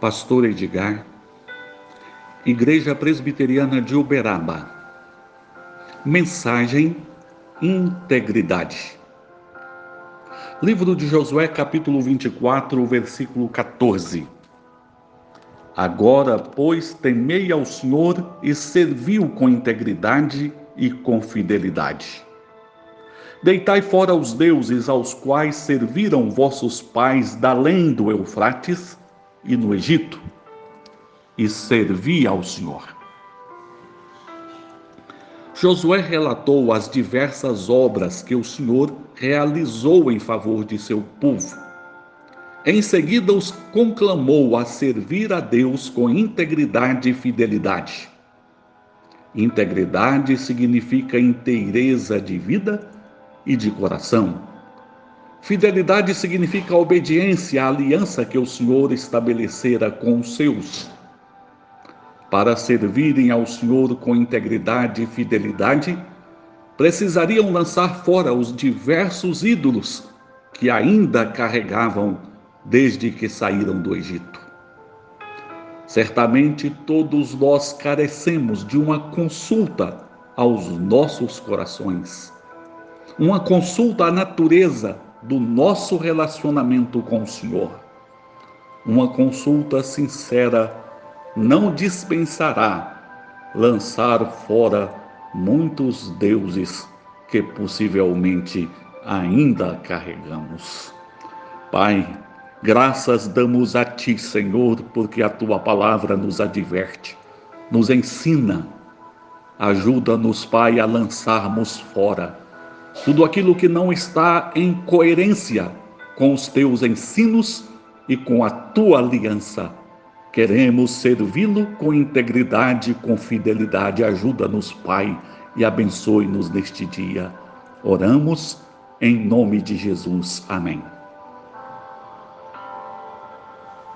Pastor Edgar, Igreja Presbiteriana de Uberaba. Mensagem Integridade. Livro de Josué, capítulo 24, versículo 14. Agora, pois, temei ao Senhor e serviu com integridade e com fidelidade. Deitai fora os deuses aos quais serviram vossos pais da além do Eufrates e no Egito, e servi ao Senhor. Josué relatou as diversas obras que o Senhor realizou em favor de seu povo. Em seguida, os conclamou a servir a Deus com integridade e fidelidade. Integridade significa inteireza de vida e de coração. Fidelidade significa obediência à aliança que o Senhor estabelecera com os seus. Para servirem ao Senhor com integridade e fidelidade, precisariam lançar fora os diversos ídolos que ainda carregavam desde que saíram do Egito. Certamente todos nós carecemos de uma consulta aos nossos corações uma consulta à natureza do nosso relacionamento com o Senhor. Uma consulta sincera não dispensará lançar fora muitos deuses que possivelmente ainda carregamos. Pai, graças damos a Ti, Senhor, porque a Tua palavra nos adverte, nos ensina. Ajuda-nos, Pai, a lançarmos fora tudo aquilo que não está em coerência com os teus ensinos e com a tua aliança. Queremos servi-lo com integridade, com fidelidade. Ajuda-nos, Pai, e abençoe-nos neste dia. Oramos em nome de Jesus. Amém.